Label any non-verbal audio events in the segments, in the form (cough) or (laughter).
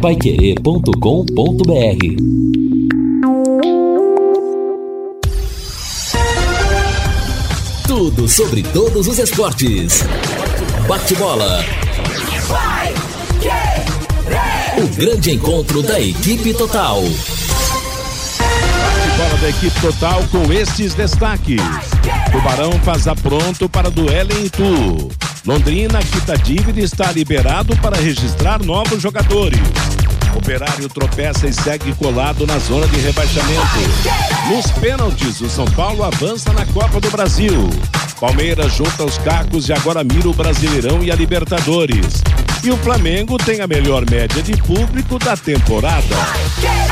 paiquerê.com.br Tudo sobre todos os esportes. Bate-bola. O grande encontro da equipe total. Bate-bola da equipe total com estes destaques. Tubarão faz pronto para duelo em Itu. Londrina quita dívida e está liberado para registrar novos jogadores. Operário tropeça e segue colado na zona de rebaixamento. Nos pênaltis, o São Paulo avança na Copa do Brasil. Palmeiras junta os cacos e agora mira o Brasileirão e a Libertadores. E o Flamengo tem a melhor média de público da temporada.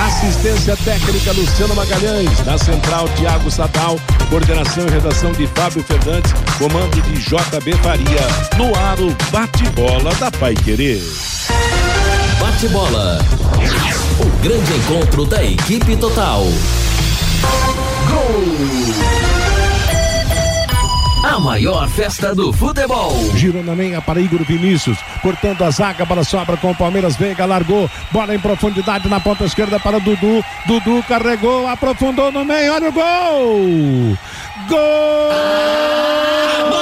Assistência técnica Luciano Magalhães, na central Tiago Sadal, coordenação e redação de Fábio Fernandes, comando de JB Faria. No ar o bate-bola da Pai Querer. Bate-bola. O grande encontro da equipe total. Gol! A maior festa do futebol. Girou na meia para Igor Vinícius, cortando a zaga, bola sobra com o Palmeiras, Veiga largou, bola em profundidade na ponta esquerda para Dudu, Dudu carregou, aprofundou no meio, olha o gol! Gol! A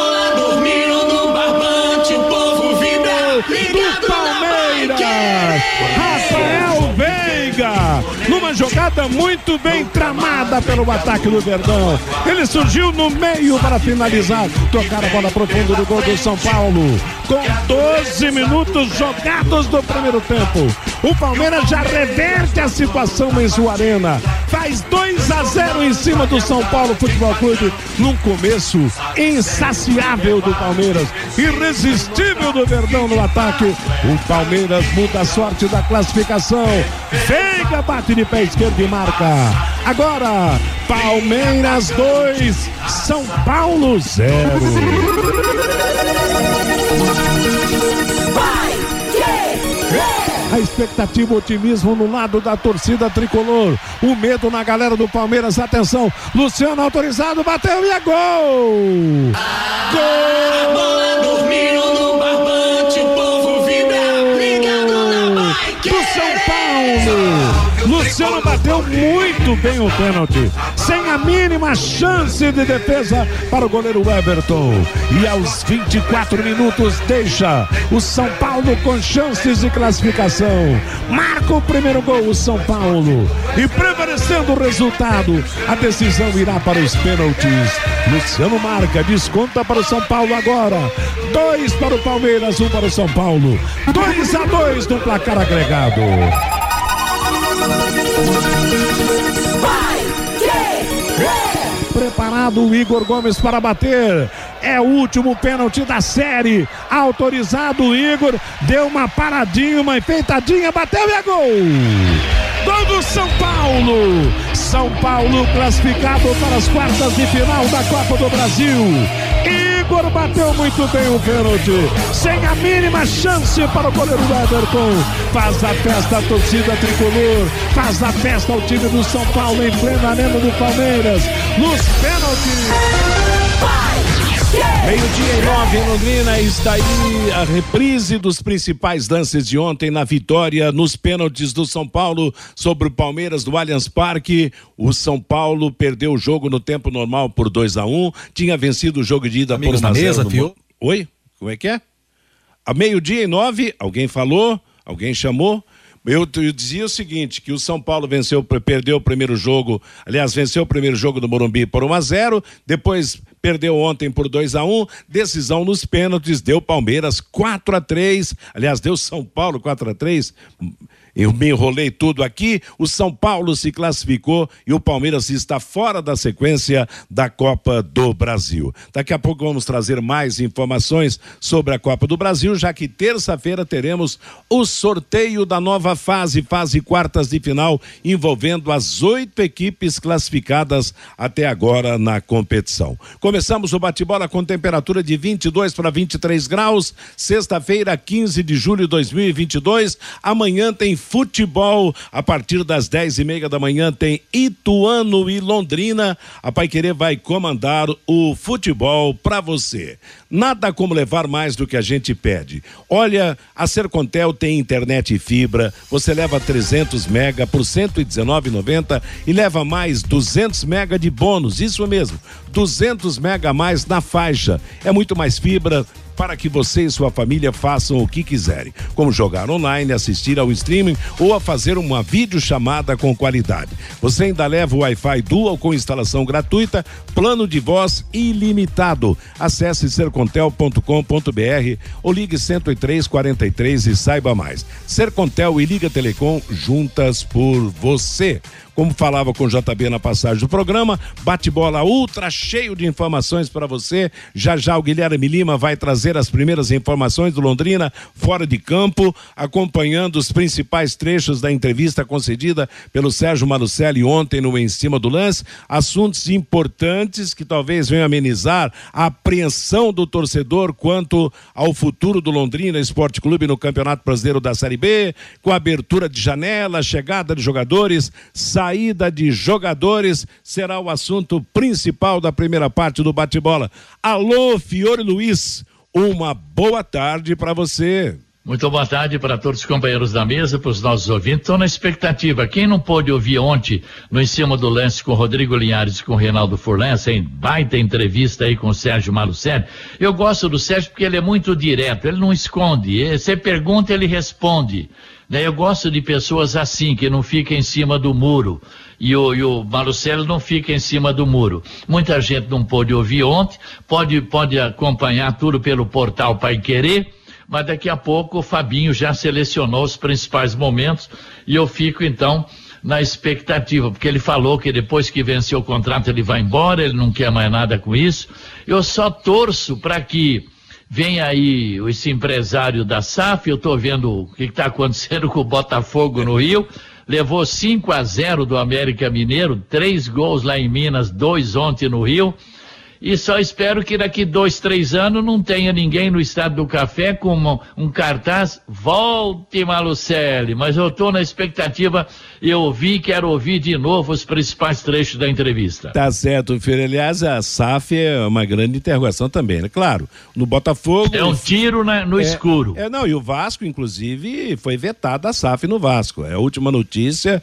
jogada muito bem tramada pelo ataque do Verdão. Ele surgiu no meio para finalizar, tocar a bola profunda do gol do São Paulo. Com 12 minutos jogados do primeiro tempo, o Palmeiras já reverte a situação em sua arena. Faz 2 a 0 em cima do São Paulo Futebol Clube, num começo insaciável do Palmeiras, irresistível do Verdão no ataque. O Palmeiras muda a sorte da classificação. Veiga bate de pé esquerdo e marca. Agora, Palmeiras 2, São Paulo 0. A expectativa, o otimismo no lado da torcida tricolor. O medo na galera do Palmeiras. Atenção, Luciano autorizado, bateu e é gol! A bola dormindo no barbante, o povo vibra, ligado na bike. do São Paulo. Luciano bateu muito bem o pênalti, sem a mínima chance de defesa para o goleiro Everton. E aos 24 minutos deixa o São Paulo com chances de classificação. Marca o primeiro gol o São Paulo. E prevalecendo o resultado, a decisão irá para os pênaltis. Luciano marca, desconta para o São Paulo agora. Dois para o Palmeiras, um para o São Paulo. Dois a dois no placar agregado. Preparado o Igor Gomes para bater. É o último pênalti da série. Autorizado o Igor. Deu uma paradinha, uma enfeitadinha, bateu e é gol. Gol do São Paulo. São Paulo classificado para as quartas de final da Copa do Brasil. Igor bateu muito bem o pênalti, sem a mínima chance para o goleiro Everton. Faz a festa a torcida tricolor, faz a festa ao time do São Paulo em plena arena do Palmeiras, nos pênaltis. Meio-dia e nove em Londrina, está aí a reprise dos principais lances de ontem na vitória nos pênaltis do São Paulo sobre o Palmeiras do Allianz Parque. O São Paulo perdeu o jogo no tempo normal por 2 a 1 um, tinha vencido o jogo de ida Amigos por 1 a na 0 mesa, no... fio? Oi? Como é que é? A meio-dia e nove, alguém falou, alguém chamou. Eu, eu dizia o seguinte, que o São Paulo venceu, perdeu o primeiro jogo, aliás, venceu o primeiro jogo do Morumbi por 1 a 0, depois perdeu ontem por 2 a 1, decisão nos pênaltis, deu Palmeiras 4 a 3, aliás, deu São Paulo 4 a 3. Eu me enrolei tudo aqui. O São Paulo se classificou e o Palmeiras está fora da sequência da Copa do Brasil. Daqui a pouco vamos trazer mais informações sobre a Copa do Brasil, já que terça-feira teremos o sorteio da nova fase, fase quartas de final, envolvendo as oito equipes classificadas até agora na competição. Começamos o bate-bola com temperatura de 22 para 23 graus. Sexta-feira, 15 de julho de 2022. Amanhã tem futebol. A partir das dez e meia da manhã tem Ituano e Londrina. A Pai Querer vai comandar o futebol para você. Nada como levar mais do que a gente pede. Olha, a Sercontel tem internet e fibra. Você leva 300 mega por 119,90 e leva mais 200 mega de bônus. Isso mesmo, 200 mega a mais na faixa. É muito mais fibra para que você e sua família façam o que quiserem, como jogar online, assistir ao streaming ou a fazer uma videochamada com qualidade. Você ainda leva o Wi-Fi Dual com instalação gratuita, plano de voz ilimitado. Acesse sercontel.com.br ou ligue 10343 e saiba mais. Sercontel e Liga Telecom juntas por você. Como falava com o JB na passagem do programa, bate-bola ultra cheio de informações para você. Já já o Guilherme Lima vai trazer as primeiras informações do Londrina fora de campo, acompanhando os principais trechos da entrevista concedida pelo Sérgio Malucelli ontem no Em Cima do Lance. Assuntos importantes que talvez venham amenizar a apreensão do torcedor quanto ao futuro do Londrina Esporte Clube no Campeonato Brasileiro da Série B, com a abertura de janela, chegada de jogadores, saída de jogadores será o assunto principal da primeira parte do bate-bola. Alô, Fiore Luiz, uma boa tarde para você. Muito boa tarde para todos os companheiros da mesa, para os nossos ouvintes. Estou na expectativa. Quem não pôde ouvir ontem, no Em Cima do Lance, com Rodrigo Linhares e com Reinaldo Furlan, sem baita entrevista aí com o Sérgio Malucelli. Eu gosto do Sérgio porque ele é muito direto, ele não esconde. Você pergunta, ele responde. Né? Eu gosto de pessoas assim, que não ficam em cima do muro. E o, e o não fica em cima do muro. Muita gente não pôde ouvir ontem, pode, pode acompanhar tudo pelo portal Pai Querer, mas daqui a pouco o Fabinho já selecionou os principais momentos e eu fico então na expectativa, porque ele falou que depois que venceu o contrato ele vai embora, ele não quer mais nada com isso. Eu só torço para que Vem aí esse empresário da SAF, eu estou vendo o que está acontecendo (laughs) com o Botafogo no Rio. Levou 5 a 0 do América Mineiro, três gols lá em Minas, dois ontem no Rio. E só espero que daqui dois, três anos não tenha ninguém no Estado do Café com um, um cartaz Volte Malucelli. Mas eu estou na expectativa, eu ouvi, quero ouvir de novo os principais trechos da entrevista. Tá certo, Filho. Aliás, a SAF é uma grande interrogação também, né? Claro, no Botafogo... É um tiro na, no é, escuro. É, não, e o Vasco, inclusive, foi vetada a SAF no Vasco. É a última notícia,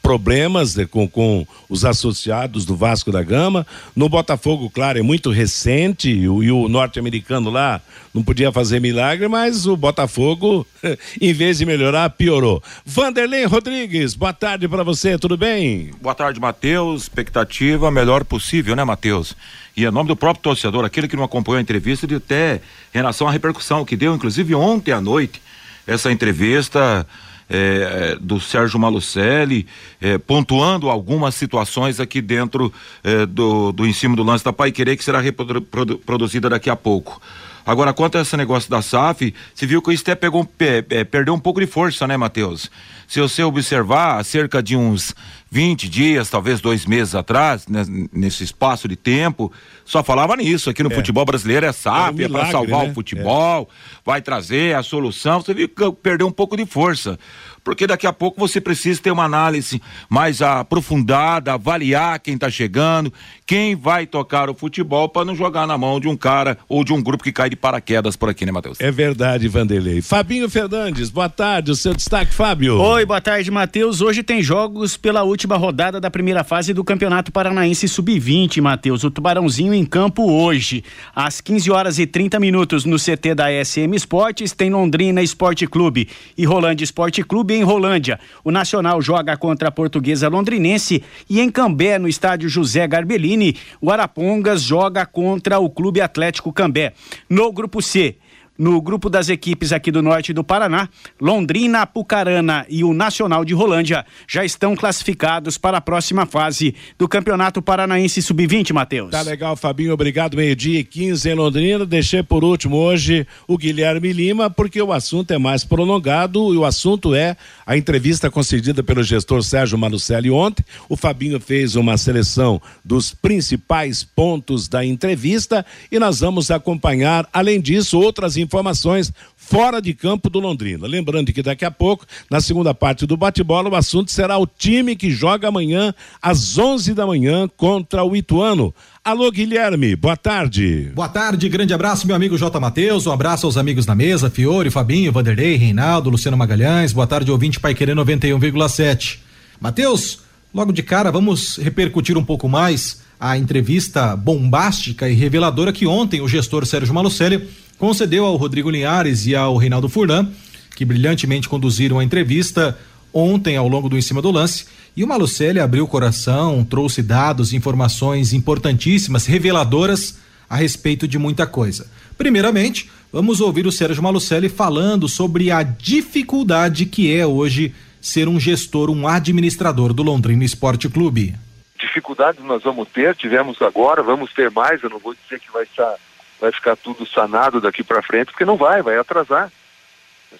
problemas de, com, com os associados do Vasco da Gama. No Botafogo, claro, claro, é muito recente e o, o norte-americano lá não podia fazer milagre, mas o Botafogo, (laughs) em vez de melhorar, piorou. Vanderlei Rodrigues, boa tarde para você, tudo bem? Boa tarde, Matheus. Expectativa melhor possível, né, Matheus? E em nome do próprio torcedor, aquele que não acompanhou a entrevista, de até em relação à repercussão que deu, inclusive ontem à noite, essa entrevista é, do Sérgio Malucelli, é, pontuando algumas situações aqui dentro é, do, do em cima do lance da Pai Querer, que será reproduzida daqui a pouco. Agora, quanto a esse negócio da SAF, se viu que o Esté pegou, é, perdeu um pouco de força, né, Matheus? Se você observar, há cerca de uns 20 dias, talvez dois meses atrás, né, nesse espaço de tempo, só falava nisso. Aqui no é. futebol brasileiro é SAF, é, um é para salvar né? o futebol, é. vai trazer a solução. Você viu que perdeu um pouco de força porque daqui a pouco você precisa ter uma análise mais aprofundada, avaliar quem está chegando, quem vai tocar o futebol para não jogar na mão de um cara ou de um grupo que cai de paraquedas por aqui, né, Matheus? É verdade, Vanderlei. Fabinho Fernandes, boa tarde, o seu destaque, Fábio. Oi, boa tarde, Matheus. Hoje tem jogos pela última rodada da primeira fase do Campeonato Paranaense Sub-20, Matheus. O Tubarãozinho em campo hoje, às 15 horas e 30 minutos no CT da SM Esportes, tem Londrina Esporte Clube e Rolândia Esporte Clube em Rolândia. O Nacional joga contra a Portuguesa Londrinense e em Cambé, no estádio José Garbellini, o Arapongas joga contra o Clube Atlético Cambé. No grupo C, no grupo das equipes aqui do norte do Paraná, Londrina, Apucarana e o Nacional de Rolândia já estão classificados para a próxima fase do Campeonato Paranaense Sub-20, Matheus. Tá legal, Fabinho, obrigado. Meio-dia e 15 em Londrina. Deixei por último hoje o Guilherme Lima, porque o assunto é mais prolongado e o assunto é a entrevista concedida pelo gestor Sérgio Manucelli ontem. O Fabinho fez uma seleção dos principais pontos da entrevista e nós vamos acompanhar, além disso, outras informações fora de campo do Londrina. Lembrando que daqui a pouco, na segunda parte do bate-bola, o assunto será o time que joga amanhã às 11 da manhã contra o Ituano. Alô, Guilherme, boa tarde. Boa tarde, grande abraço, meu amigo J. Matheus. Um abraço aos amigos na mesa, Fiore, Fabinho, Vanderlei, Reinaldo, Luciano Magalhães. Boa tarde, ouvinte Pai Querer 91,7. Matheus, logo de cara, vamos repercutir um pouco mais a entrevista bombástica e reveladora que ontem o gestor Sérgio Malucelli concedeu ao Rodrigo Linhares e ao Reinaldo Furlan, que brilhantemente conduziram a entrevista ontem ao longo do Em Cima do Lance. E o Malucelli abriu o coração, trouxe dados, informações importantíssimas, reveladoras a respeito de muita coisa. Primeiramente, vamos ouvir o Sérgio Malucelli falando sobre a dificuldade que é hoje ser um gestor, um administrador do Londrina Esporte Clube. Dificuldades nós vamos ter, tivemos agora, vamos ter mais, eu não vou dizer que vai estar vai ficar tudo sanado daqui para frente, porque não vai, vai atrasar.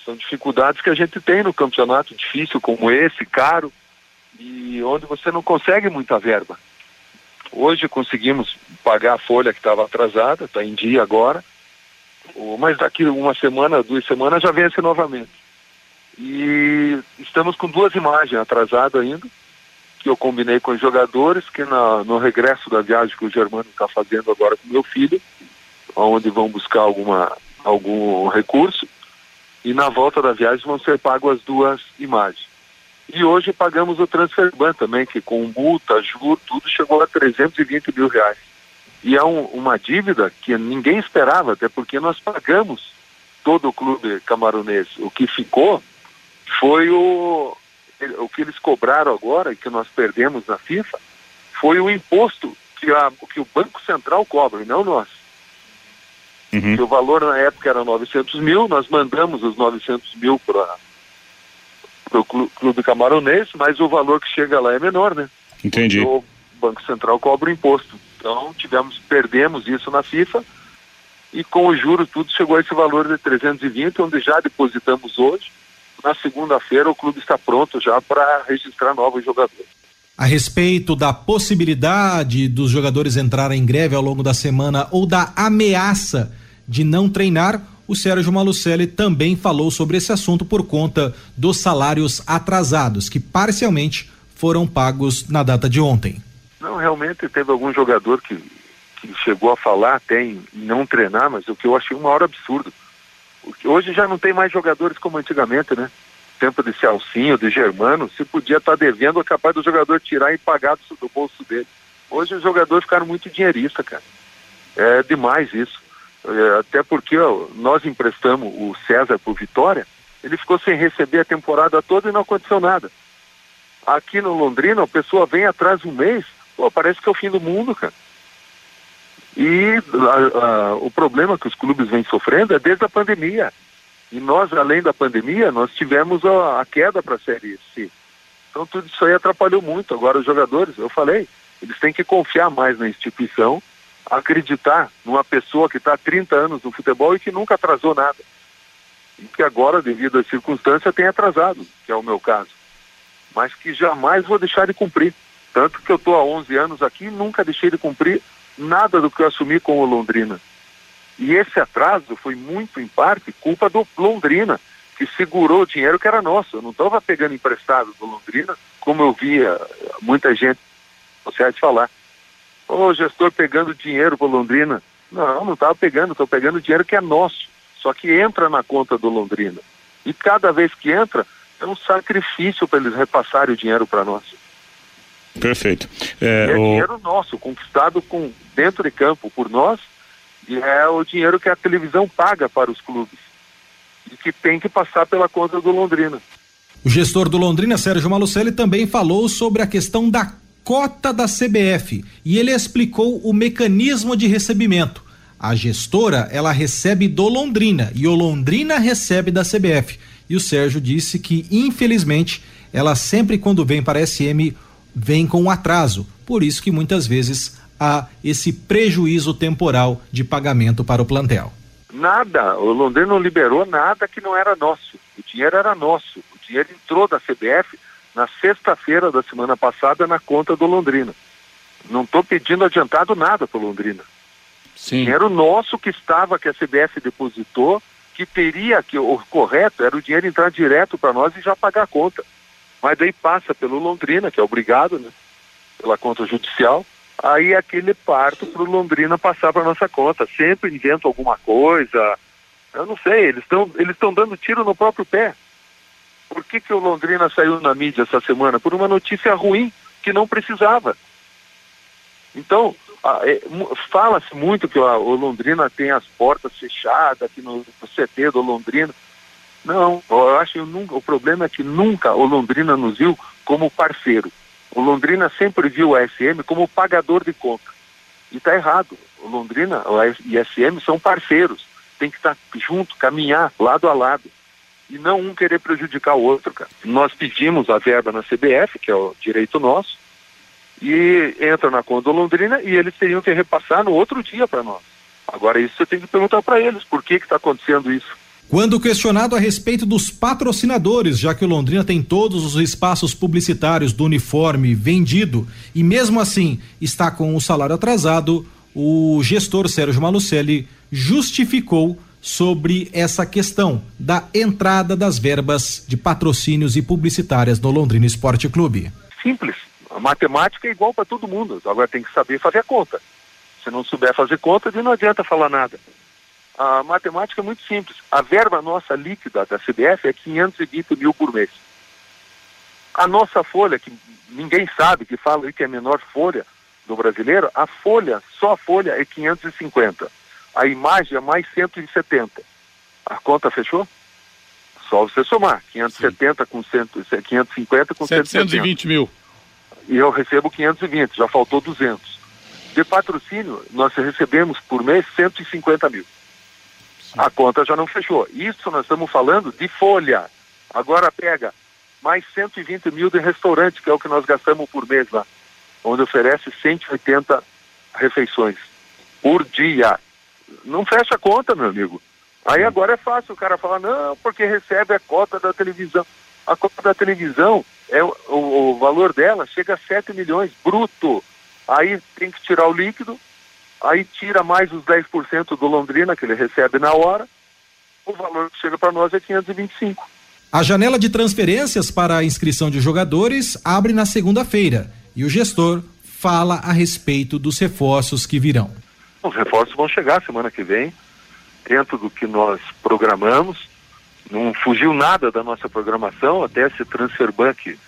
São dificuldades que a gente tem no campeonato difícil como esse, caro, e onde você não consegue muita verba. Hoje conseguimos pagar a folha que estava atrasada, está em dia agora, mas daqui uma semana, duas semanas já vence novamente. E estamos com duas imagens atrasadas ainda, que eu combinei com os jogadores, que na, no regresso da viagem que o Germano está fazendo agora com meu filho, onde vão buscar alguma, algum recurso, e na volta da viagem vão ser pagas as duas imagens. E hoje pagamos o transfer ban também, que com multa, juros, tudo chegou a 320 mil reais. E é um, uma dívida que ninguém esperava, até porque nós pagamos todo o clube camaronês. O que ficou foi o, o que eles cobraram agora, e que nós perdemos na FIFA, foi o imposto que, a, que o Banco Central cobra, e não nós. Uhum. o valor na época era 900 mil, nós mandamos os 900 mil para o clube camaronês, mas o valor que chega lá é menor, né? Entendi. o Banco Central cobra o imposto. Então tivemos, perdemos isso na FIFA e com o juro tudo chegou a esse valor de 320, onde já depositamos hoje. Na segunda-feira o clube está pronto já para registrar novos jogadores. A respeito da possibilidade dos jogadores entrarem em greve ao longo da semana ou da ameaça de não treinar, o Sérgio Malucelli também falou sobre esse assunto por conta dos salários atrasados, que parcialmente foram pagos na data de ontem. Não, realmente teve algum jogador que, que chegou a falar até em não treinar, mas o que eu achei uma hora absurdo. Hoje já não tem mais jogadores como antigamente, né? Tempo de Celcinho, de Germano, se podia estar tá devendo, é capaz do jogador tirar e pagar do, do bolso dele. Hoje os jogadores ficaram muito dinheiristas, cara. É demais isso. É, até porque ó, nós emprestamos o César por Vitória, ele ficou sem receber a temporada toda e não aconteceu nada. Aqui no Londrina, a pessoa vem atrás um mês, pô, parece que é o fim do mundo, cara. E a, a, o problema que os clubes vêm sofrendo é desde a pandemia. E nós, além da pandemia, nós tivemos a, a queda para a Série C. Então tudo isso aí atrapalhou muito. Agora os jogadores, eu falei, eles têm que confiar mais na instituição acreditar numa pessoa que está há 30 anos no futebol e que nunca atrasou nada. E que agora, devido às circunstâncias, tem atrasado, que é o meu caso. Mas que jamais vou deixar de cumprir. Tanto que eu estou há 11 anos aqui e nunca deixei de cumprir nada do que eu assumi com o Londrina. E esse atraso foi muito, em parte, culpa do Londrina, que segurou o dinheiro que era nosso. Eu não estava pegando emprestado do Londrina, como eu via muita gente sociais falar. Ô, gestor pegando dinheiro para Londrina. Não, não estava pegando, estou pegando dinheiro que é nosso, só que entra na conta do Londrina. E cada vez que entra, é um sacrifício para eles repassarem o dinheiro para nós. Perfeito. É, é o... dinheiro nosso, conquistado com, dentro de campo por nós, e é o dinheiro que a televisão paga para os clubes. E que tem que passar pela conta do Londrina. O gestor do Londrina, Sérgio Malucelli, também falou sobre a questão da cota da CBF e ele explicou o mecanismo de recebimento. A gestora, ela recebe do Londrina e o Londrina recebe da CBF. E o Sérgio disse que, infelizmente, ela sempre quando vem para a SM vem com um atraso. Por isso que muitas vezes há esse prejuízo temporal de pagamento para o plantel. Nada, o Londrina não liberou nada que não era nosso. O dinheiro era nosso. O dinheiro entrou da CBF na sexta-feira da semana passada na conta do Londrina. Não estou pedindo adiantado nada para Londrina. Sim. Era o nosso que estava, que a CBF depositou que teria que o correto era o dinheiro entrar direto para nós e já pagar a conta. Mas daí passa pelo Londrina, que é obrigado, né? Pela conta judicial. Aí é aquele parto para o Londrina passar para nossa conta. Sempre inventa alguma coisa. Eu não sei, eles estão eles estão dando tiro no próprio pé. Por que, que o Londrina saiu na mídia essa semana? Por uma notícia ruim que não precisava. Então, é, fala-se muito que o Londrina tem as portas fechadas aqui no, CT do Londrina. Não, eu acho que o problema é que nunca o Londrina nos viu como parceiro. O Londrina sempre viu a SM como pagador de conta. E está errado. O Londrina e a SM são parceiros. Tem que estar junto, caminhar lado a lado. E não um querer prejudicar o outro, cara. Nós pedimos a verba na CBF, que é o direito nosso, e entra na conta do Londrina e eles teriam que repassar no outro dia para nós. Agora isso você tem que perguntar para eles, por que está acontecendo isso? Quando questionado a respeito dos patrocinadores, já que o Londrina tem todos os espaços publicitários do uniforme vendido e mesmo assim está com o salário atrasado, o gestor Sérgio Malucelli justificou sobre essa questão da entrada das verbas de patrocínios e publicitárias no Londrina Esporte Clube. Simples. A matemática é igual para todo mundo. Agora tem que saber fazer a conta. Se não souber fazer conta, não adianta falar nada. A matemática é muito simples. A verba nossa líquida da CBF é 520 mil por mês. A nossa folha, que ninguém sabe, que fala que é a menor folha do brasileiro, a folha, só a folha é 550. A imagem é mais 170. A conta fechou? Só você somar. 570 com 100, 550 com 170 720 mil. e eu recebo 520, já faltou 200. De patrocínio, nós recebemos por mês 150 mil. A conta já não fechou. Isso nós estamos falando de folha. Agora pega mais 120 mil de restaurante, que é o que nós gastamos por mês lá, onde oferece 180 refeições por dia. Não fecha a conta, meu amigo. Aí agora é fácil o cara falar, não, porque recebe a cota da televisão. A cota da televisão, é o, o- o valor dela chega a 7 milhões bruto. Aí tem que tirar o líquido, aí tira mais os 10% do Londrina, que ele recebe na hora, o valor que chega para nós é 525. A janela de transferências para a inscrição de jogadores abre na segunda-feira e o gestor fala a respeito dos reforços que virão. Os reforços vão chegar semana que vem, dentro do que nós programamos. Não fugiu nada da nossa programação, até esse transfer ban que,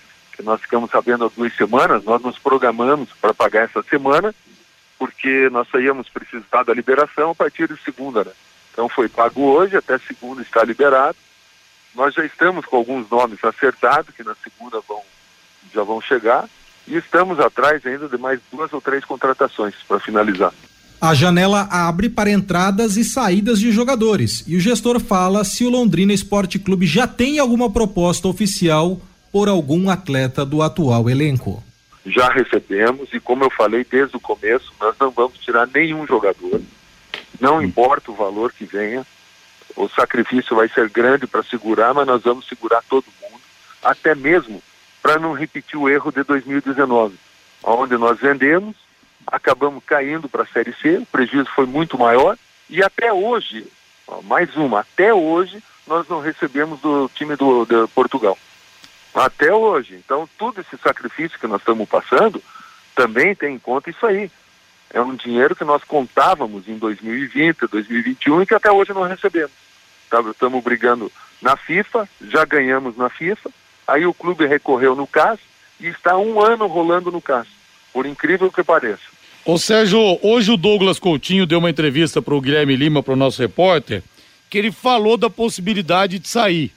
nós ficamos sabendo há duas semanas, nós nos programamos para pagar essa semana, porque nós só íamos precisar da liberação a partir de segunda, né? Então foi pago hoje, até segunda está liberado. Nós já estamos com alguns nomes acertados, que na segunda vão, já vão chegar, e estamos atrás ainda de mais duas ou três contratações para finalizar. A janela abre para entradas e saídas de jogadores e o gestor fala se o Londrina Esporte Clube já tem alguma proposta oficial por algum atleta do atual elenco. já recebemos e como eu falei desde o começo, nós não vamos tirar nenhum jogador. Não importa o valor que venha, o sacrifício vai ser grande para segurar, mas nós vamos segurar todo mundo, até mesmo para não repetir o erro de 2019, onde nós vendemos, acabamos caindo para a Série C, o prejuízo foi muito maior e até hoje, ó, mais uma, até hoje nós não recebemos do time do, de Portugal. Até hoje. Então, todo esse sacrifício que nós estamos passando também tem em conta isso aí. É um dinheiro que nós contávamos em 2020, 2021 e que até hoje não recebemos. Tá, Estamos brigando na FIFA, já ganhamos na FIFA, aí o clube recorreu no CAS e está um ano rolando no CAS, por incrível que pareça. Ô Sérgio, hoje o Douglas Coutinho deu uma entrevista pro Guilherme Lima, pro nosso repórter, que ele falou da possibilidade de sair,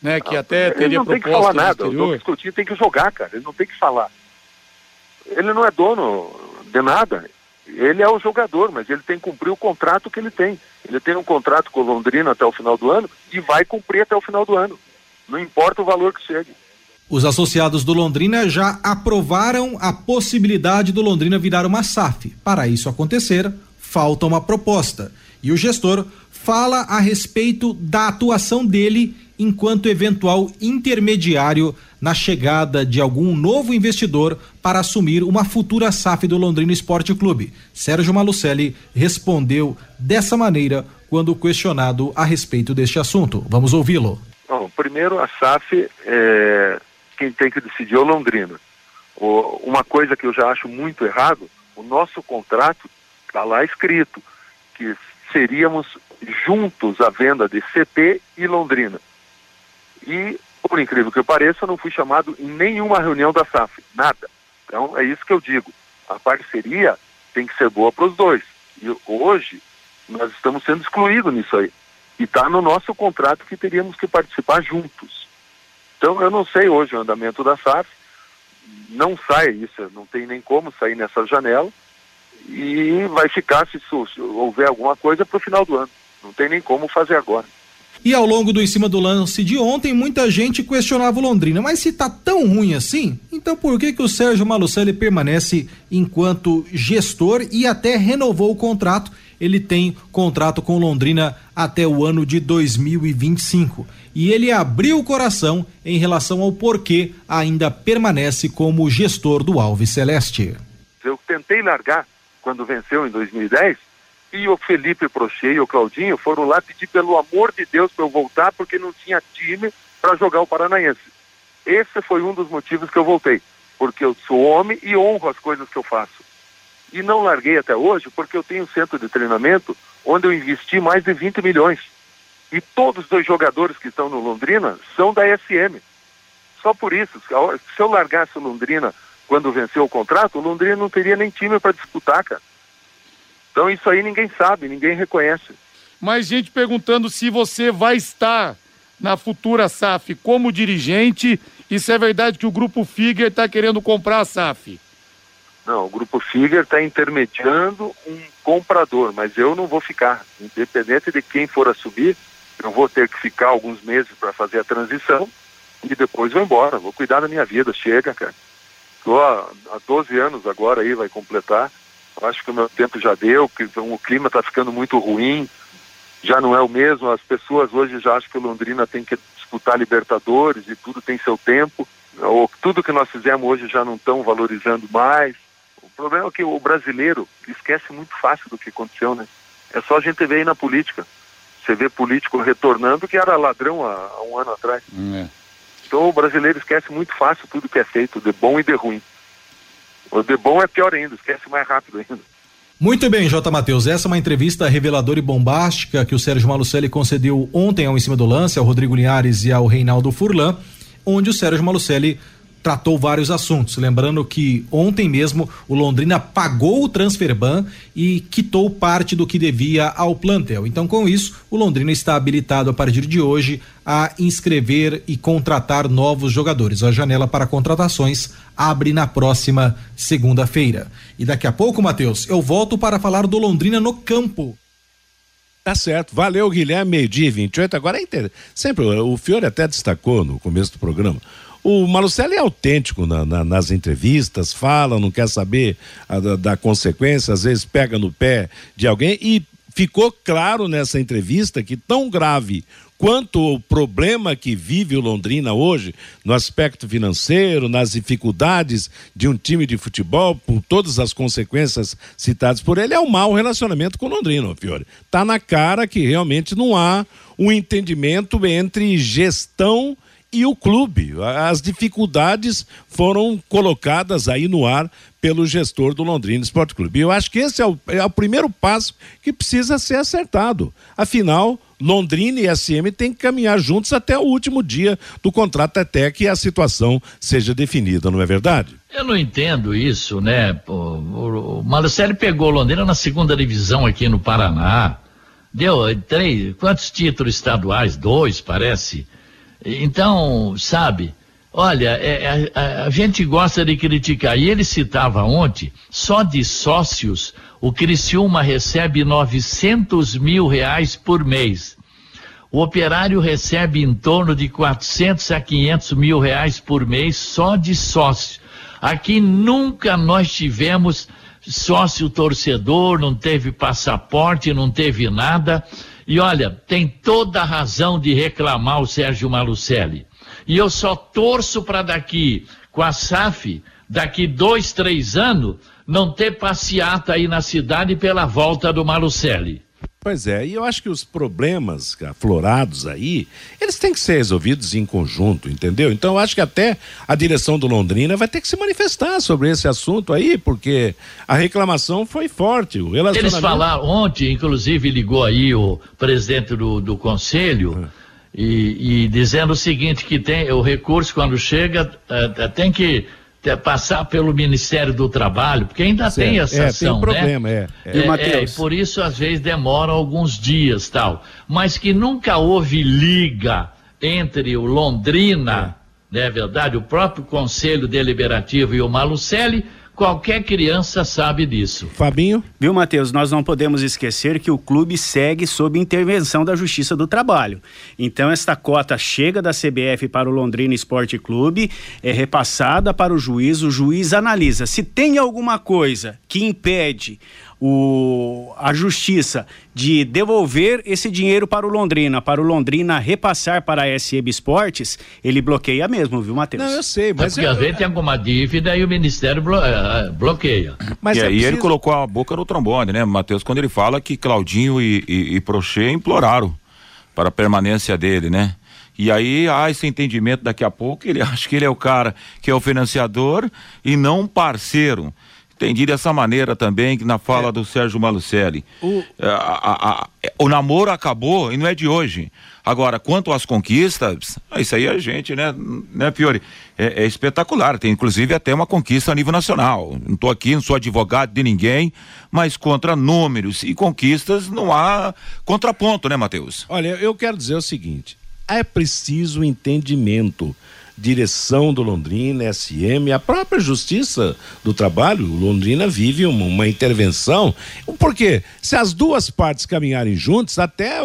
né? Que até Ele teria não tem que proposta falar nada, o exterior. Douglas Coutinho tem que jogar, cara, ele não tem que falar. Ele não é dono de nada, ele é o jogador, mas ele tem que cumprir o contrato que ele tem. Ele tem um contrato com o Londrina até o final do ano e vai cumprir até o final do ano. Não importa o valor que chegue. Os associados do Londrina já aprovaram a possibilidade do Londrina virar uma SAF. Para isso acontecer, falta uma proposta. E o gestor fala a respeito da atuação dele enquanto eventual intermediário na chegada de algum novo investidor para assumir uma futura SAF do Londrina Esporte Clube. Sérgio Malucelli respondeu dessa maneira quando questionado a respeito deste assunto. Vamos ouvi-lo. Bom, primeiro a SAF, é, quem tem que decidir é o Londrina. O- uma coisa que eu já acho muito errado, o nosso contrato está lá escrito que seríamos juntos a venda de CP e Londrina. E, por incrível que pareça, eu não fui chamado em nenhuma reunião da SAF, nada. Então, é isso que eu digo. A parceria tem que ser boa para os dois. E hoje, nós estamos sendo excluídos nisso aí. E está no nosso contrato que teríamos que participar juntos. Então, eu não sei hoje o andamento da SAF, não sai isso, não tem nem como sair nessa janela, e vai ficar, se, se houver alguma coisa, para o final do ano. Não tem nem como fazer agora. E ao longo do em cima do lance de ontem, muita gente questionava o Londrina. Mas se tá tão ruim assim, então por que que o Sérgio Malucelli permanece enquanto gestor e até renovou o contrato? Ele tem contrato com Londrina até o ano de 2025. E ele abriu o coração em relação ao porquê ainda permanece como gestor do Alves Celeste. Eu tentei largar quando venceu em 2010 e o Felipe Prochê e o Claudinho foram lá pedir pelo amor de Deus para eu voltar porque não tinha time para jogar o Paranaense. Esse foi um dos motivos que eu voltei, porque eu sou homem e honro as coisas que eu faço. E não larguei até hoje porque eu tenho um centro de treinamento onde eu investi mais de 20 milhões. E todos os dois jogadores que estão no Londrina são da SM. Só por isso, se eu largasse o Londrina quando venceu o contrato, o Londrina não teria nem time para disputar, cara. Então isso aí ninguém sabe, ninguém reconhece. Mais gente perguntando se você vai estar na futura SAF como dirigente e se é verdade que o grupo Figuer está querendo comprar a SAF. Não, o Grupo Figuer está intermediando um comprador, mas eu não vou ficar. Independente de quem for assumir, eu vou ter que ficar alguns meses para fazer a transição e depois vou embora. Vou cuidar da minha vida. Chega, cara. Estou há, há 12 anos agora aí, vai completar. Eu acho que o meu tempo já deu, que o clima está ficando muito ruim, já não é o mesmo. As pessoas hoje já acham que o Londrina tem que disputar Libertadores e tudo tem seu tempo. Ou tudo que nós fizemos hoje já não estão valorizando mais. O problema é que o brasileiro esquece muito fácil do que aconteceu, né? É só a gente ver aí na política. Você vê político retornando que era ladrão há, há um ano atrás. Então o brasileiro esquece muito fácil tudo que é feito, de bom e de ruim. O de bom é pior ainda, esquece mais rápido ainda. Muito bem, J. Matheus. Essa é uma entrevista reveladora e bombástica que o Sérgio Malucelli concedeu ontem ao Em Cima do Lance, ao Rodrigo Linhares e ao Reinaldo Furlan, onde o Sérgio Malucelli tratou vários assuntos. Lembrando que ontem mesmo o Londrina pagou o transferban e quitou parte do que devia ao plantel. Então, com isso, o Londrina está habilitado a partir de hoje a inscrever e contratar novos jogadores. A janela para contratações abre na próxima segunda-feira. E daqui a pouco, Matheus, eu volto para falar do Londrina no campo. Tá certo. Valeu, Guilherme. Meio-dia e 28. Agora é inter... Sempre, o Fiore até destacou no começo do programa. O Malucelli é autêntico na- na- nas entrevistas, fala, não quer saber a, da, da consequência, às vezes pega no pé de alguém e ficou claro nessa entrevista que tão grave quanto o problema que vive o Londrina hoje, no aspecto financeiro, nas dificuldades de um time de futebol, por todas as consequências citadas por ele, é o mau relacionamento com o Londrina, Fiore. Tá na cara que realmente não há um entendimento entre gestão e o clube. As dificuldades foram colocadas aí no ar pelo gestor do Londrina Esporte Clube. E eu acho que esse é o, é o primeiro passo que precisa ser acertado. Afinal, Londrina e SM têm que caminhar juntos até o último dia do contrato, até que a situação seja definida, não é verdade? Eu não entendo isso, né? O, o, o Malucelli pegou Londrina na segunda divisão aqui no Paraná. Deu eh, três, quantos títulos estaduais? Dois, parece. Então, sabe, olha, é- é- a, a gente gosta de criticar. E ele citava ontem, só de sócios, o Criciúma recebe 900 mil reais por mês. O operário recebe em torno de 400 a 500 mil reais por mês só de sócio. Aqui nunca nós tivemos sócio torcedor, não teve passaporte, não teve nada. E olha, tem toda a razão de reclamar o Sérgio Malucelli. E eu só torço para daqui, com a SAF, daqui dois, três anos, não ter passeata aí na cidade pela volta do Malucelli. Pois é, e eu acho que os problemas aflorados aí, eles têm que ser resolvidos em conjunto, entendeu? Então eu acho que até a direção do Londrina vai ter que se manifestar sobre esse assunto aí, porque a reclamação foi forte. O Eles relacionamento... falaram ontem, inclusive ligou aí o presidente do, do conselho e, e dizendo o seguinte, que tem o recurso quando chega eh, tem que passar pelo Ministério do Trabalho, porque ainda Certo. tem essa É, tem ação, um problema, né? é, é. E o É, e por isso às vezes demora alguns dias tal, mas que nunca houve liga entre o Londrina, não é verdade, o próprio Conselho Deliberativo e o Malucelli, qualquer criança sabe disso. Fabinho? Viu, Matheus? Nós não podemos esquecer que o clube segue sob intervenção da Justiça do Trabalho. Então, esta cota chega da CBF para o Londrina Esporte Clube, é repassada para o juiz, o juiz analisa. Se tem alguma coisa que impede o, a justiça de devolver esse dinheiro para o Londrina, para o Londrina repassar para a SEB Esportes, ele bloqueia mesmo, viu, Matheus? Não, eu sei, Mas mas porque eu- às vezes tem alguma dívida e o Ministério blo- eh, bloqueia. mas e é aí ele preciso- colocou a boca no trombone, né, Matheus, quando ele fala que Claudinho e, e, e Prochê imploraram para a permanência dele, né? E aí há esse entendimento daqui a pouco, ele (laughs) acha que ele é o cara que é o financiador e não um parceiro. Entendi dessa maneira também, que na fala do Sérgio Malucelli. O- É, a- a- a- o namoro acabou e não é de hoje. Agora, quanto às conquistas, ah, isso aí a gente, né, né, Fiore? É, é espetacular. Tem inclusive até uma conquista a nível nacional. Não estou aqui, não sou advogado de ninguém, mas contra números e conquistas não há contraponto, né, Matheus? Olha, eu quero dizer o seguinte: é preciso entendimento. Direção do Londrina, SM, a própria Justiça do Trabalho, o Londrina vive uma, uma intervenção. Porque se as duas partes caminharem juntas, até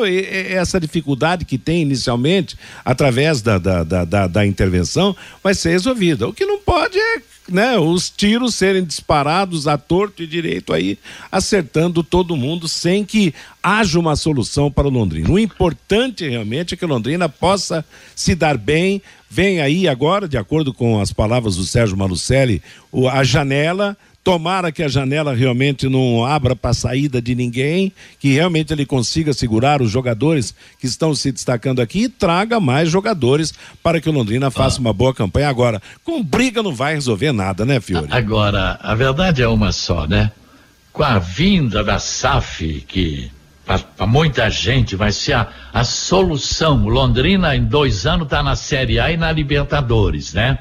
essa dificuldade que tem inicialmente, através da, da, da, da- da intervenção, vai ser resolvida. O que não pode é né, os tiros serem disparados a torto e direito aí, acertando todo mundo sem que haja uma solução para o Londrina. O importante realmente é que o Londrina possa se dar bem. Vem aí agora, de acordo com as palavras do Sérgio Malucelli, a janela. Tomara que a janela realmente não abra para a saída de ninguém, que realmente ele consiga segurar os jogadores que estão se destacando aqui e traga mais jogadores para que o Londrina faça uma boa campanha. Agora, com briga não vai resolver nada, né, Fiore? Agora, a verdade é uma só, né? Com a vinda da SAF, que para muita gente vai ser a, a solução. O Londrina, em dois anos, está na Série A e na Libertadores, né?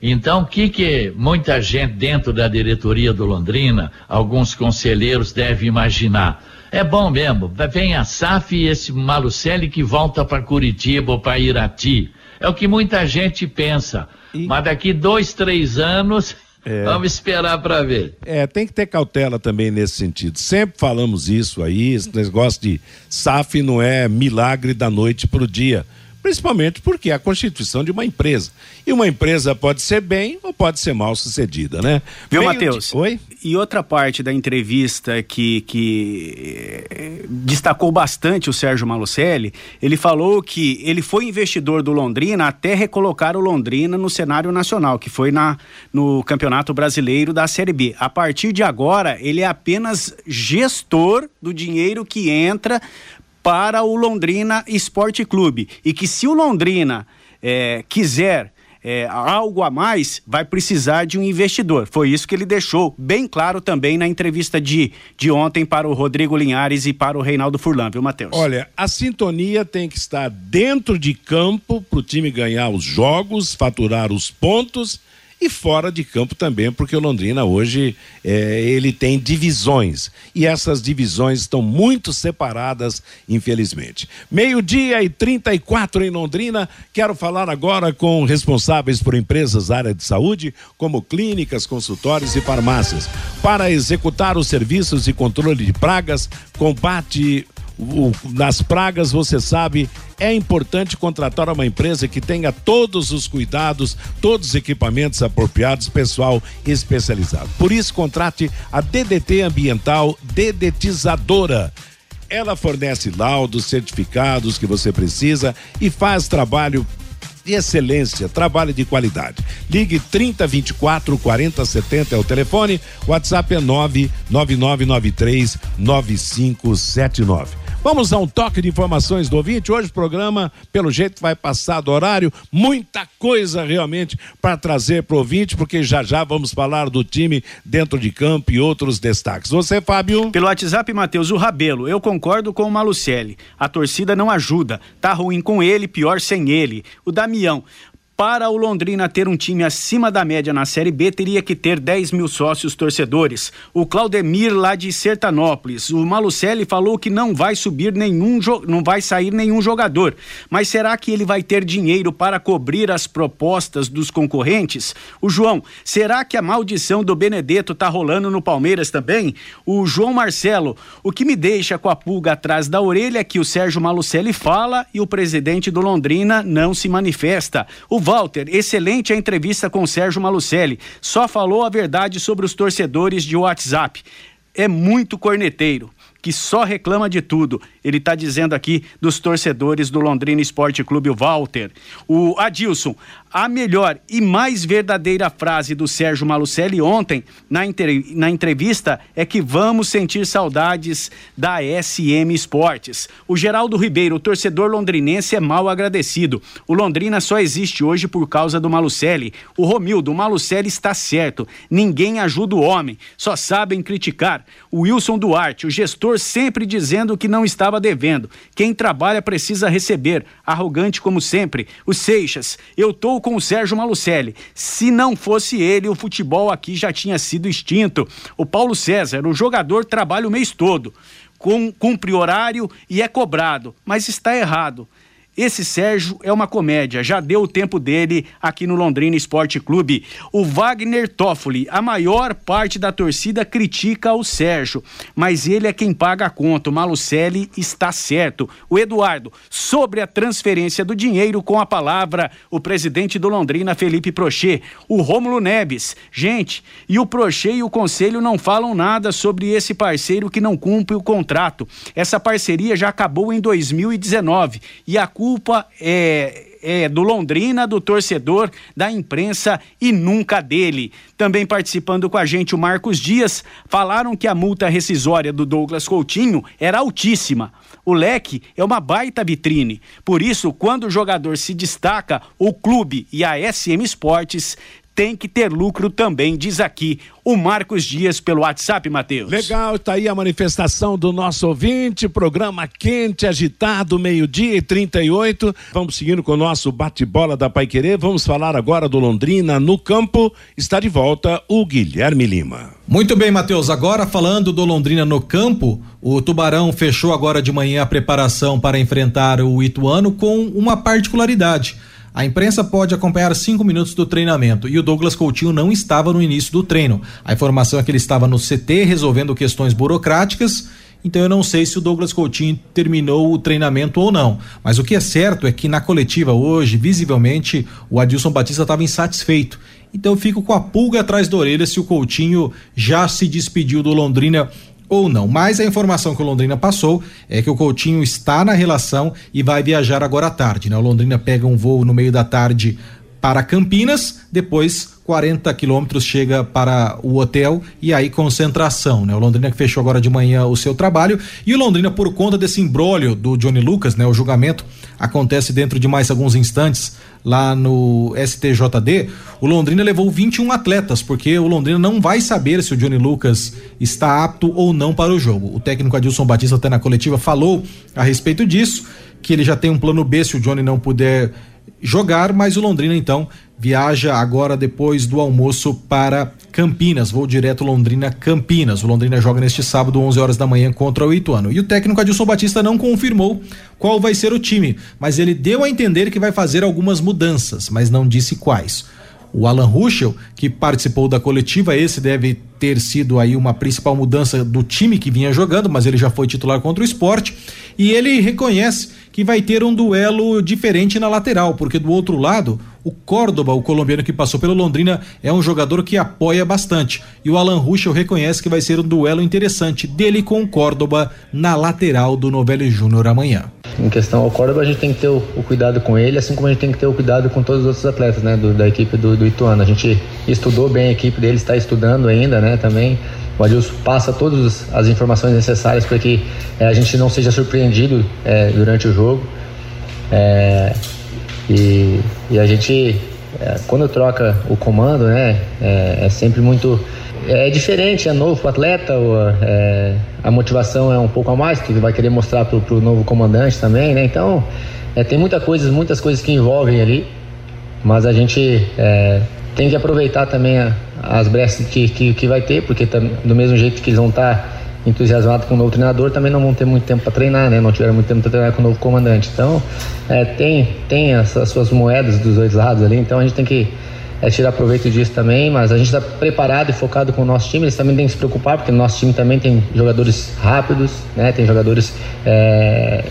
Então, o que, que muita gente dentro da diretoria do Londrina, alguns conselheiros devem imaginar? É bom mesmo, vem a SAF e esse Malucelli que volta para Curitiba ou para Irati. É o que muita gente pensa. Mas daqui dois, três anos, vamos esperar para ver. É, tem que ter cautela também nesse sentido. Sempre falamos isso aí, esse negócio de SAF não é milagre da noite para o dia. Principalmente porque é a constituição de uma empresa. E uma empresa pode ser bem ou pode ser mal sucedida, né? Viu, Matheus? de- Oi? E outra parte da entrevista que, que eh, destacou bastante o Sérgio Malucelli, ele falou que ele foi investidor do Londrina até recolocar o Londrina no cenário nacional, que foi na, no Campeonato Brasileiro da Série B. A partir de agora, ele é apenas gestor do dinheiro que entra para o Londrina Esporte Clube. E que se o Londrina eh, quiser é, algo a mais, vai precisar de um investidor. Foi isso que ele deixou bem claro também na entrevista de, de ontem para o Rodrigo Linhares e para o Reinaldo Furlan, viu, Matheus? Olha, a sintonia tem que estar dentro de campo para o time ganhar os jogos, faturar os pontos e fora de campo também, porque o Londrina hoje é, ele tem divisões e essas divisões estão muito separadas, infelizmente. Meio-dia e 34 em Londrina. Quero falar agora com responsáveis por empresas área de saúde, como clínicas, consultórios e farmácias, para executar os serviços de controle de pragas, combate o- nas pragas, você sabe, é importante contratar uma empresa que tenha todos os cuidados, todos os equipamentos apropriados, pessoal especializado. Por isso, contrate a DDT Ambiental Dedetizadora. Ela fornece laudos, certificados que você precisa e faz trabalho de excelência, trabalho de qualidade. Ligue 30 24 40 70 é o telefone, WhatsApp é 99993 9579. Vamos a um toque de informações do ouvinte. Hoje o programa, pelo jeito, vai passar do horário. Muita coisa realmente para trazer para o ouvinte, porque já já vamos falar do time dentro de campo e outros destaques. Você, Fábio? Pelo WhatsApp, Matheus, o Rabelo, eu concordo com o Malucelli. A torcida não ajuda. Tá ruim com ele, pior sem ele. O Damião, para o Londrina ter um time acima da média na Série B, teria que ter 10 mil sócios torcedores. O Claudemir, lá de Sertanópolis. O Malucelli falou que não vai subir nenhum, não vai sair nenhum jogador. Mas será que ele vai ter dinheiro para cobrir as propostas dos concorrentes? O João, será que a maldição do Benedetto tá rolando no Palmeiras também? O João Marcelo, o que me deixa com a pulga atrás da orelha é que o Sérgio Malucelli fala e o presidente do Londrina não se manifesta. O Walter, excelente a entrevista com Sérgio Malucelli. Só falou a verdade sobre os torcedores de WhatsApp. É muito corneteiro que só reclama de tudo. Ele está dizendo aqui dos torcedores do Londrina Esporte Clube, o Walter. O Adilson, a melhor e mais verdadeira frase do Sérgio Malucelli ontem na, na entrevista é que vamos sentir saudades da SM Esportes. O Geraldo Ribeiro, o torcedor londrinense, é mal agradecido. O Londrina só existe hoje por causa do Malucelli. O Romildo, o Malucelli está certo. Ninguém ajuda o homem, só sabem criticar. O Wilson Duarte, o gestor sempre dizendo que não estava devendo. Quem trabalha precisa receber. Arrogante como sempre. O Seixas, eu tô com o Sérgio Malucelli. Se não fosse ele, o futebol aqui já tinha sido extinto. O Paulo César, o jogador trabalha o mês todo. Cumpre horário e é cobrado, mas está errado. Esse Sérgio é uma comédia, já deu o tempo dele aqui no Londrina Esporte Clube. O Wagner Toffoli, a maior parte da torcida critica o Sérgio, mas ele é quem paga a conta. O Malucelli está certo. O Eduardo, sobre a transferência do dinheiro com a palavra, o presidente do Londrina, Felipe Prochê. O Rômulo Neves, gente, e o Prochê e o conselho não falam nada sobre esse parceiro que não cumpre o contrato. Essa parceria já acabou em 2019 e a culpa é, é, do Londrina, do torcedor, da imprensa e nunca dele. Também participando com a gente o Marcos Dias, falaram que a multa rescisória do Douglas Coutinho era altíssima. O leque é uma baita vitrine. Por isso, quando o jogador se destaca, o clube e a SM Esportes tem que ter lucro também, diz aqui o Marcos Dias pelo WhatsApp, Matheus. Legal, tá aí a manifestação do nosso ouvinte, programa quente, agitado, meio-dia e 38. Vamos seguindo com o nosso bate-bola da Pai Querer. Vamos falar agora do Londrina no campo. Está de volta o Guilherme Lima. Muito bem, Matheus. Agora falando do Londrina no campo, o Tubarão fechou agora de manhã a preparação para enfrentar o Ituano com uma particularidade. A imprensa pode acompanhar cinco minutos do treinamento e o Douglas Coutinho não estava no início do treino. A informação é que ele estava no CT resolvendo questões burocráticas. Então eu não sei se o Douglas Coutinho terminou o treinamento ou não. Mas o que é certo é que na coletiva hoje, visivelmente, o Adilson Batista estava insatisfeito. Então eu fico com a pulga atrás da orelha se o Coutinho já se despediu do Londrina ou não. Mas a informação que o Londrina passou é que o Coutinho está na relação e vai viajar agora à tarde. Né? O Londrina pega um voo no meio da tarde para Campinas, depois 40 quilômetros chega para o hotel e aí concentração, né? O Londrina que fechou agora de manhã o seu trabalho e o Londrina por conta desse embrólio do Johnny Lucas, né? O julgamento acontece dentro de mais alguns instantes lá no STJD. O Londrina levou 21 atletas porque o Londrina não vai saber se o Johnny Lucas está apto ou não para o jogo. O técnico Adilson Batista até na coletiva falou a respeito disso, que ele já tem um plano B se o Johnny não puder jogar, mas o Londrina então viaja agora depois do almoço para Campinas, voo direto Londrina Campinas. O Londrina joga neste sábado 11 horas da manhã contra o Ituano. E o técnico Adilson Batista não confirmou qual vai ser o time, mas ele deu a entender que vai fazer algumas mudanças, mas não disse quais. O Alan Ruschel, que participou da coletiva, esse deve ter sido aí uma principal mudança do time que vinha jogando, mas ele já foi titular contra o esporte. E ele reconhece que vai ter um duelo diferente na lateral, porque do outro lado, o Córdoba, o colombiano que passou pelo Londrina, é um jogador que apoia bastante. E o Alan Ruschel reconhece que vai ser um duelo interessante dele com o Córdoba na lateral do Novelli Júnior amanhã. Em questão ao Córdoba, a gente tem que ter o, cuidado com ele, assim como a gente tem que ter o cuidado com todos os outros atletas, né, do, da equipe do, do Ituano. A gente estudou bem a equipe dele, está estudando ainda, né, também o Adilson passa todas as informações necessárias para que é, a gente não seja surpreendido é, durante o jogo. É, e, e, a gente, quando troca o comando, né, é, sempre muito. É diferente, é novo para o atleta, a motivação é um pouco a mais, que vai querer mostrar para o novo comandante também, né? Então, tem muita coisa, muitas coisas que envolvem ali, mas a gente tem que aproveitar também a, as brechas que, que, que, vai ter, porque tam, do mesmo jeito que eles vão estar tá entusiasmados com o novo treinador, também não vão ter muito tempo para treinar, né? Não tiveram muito tempo para treinar com o novo comandante. Então, é, tem, tem as, as, suas moedas dos dois lados ali, então a gente tem que é, tirar proveito disso também, mas a gente está preparado e focado com o nosso time, eles também têm que se preocupar, porque o nosso time também tem jogadores rápidos, né? Tem jogadores é,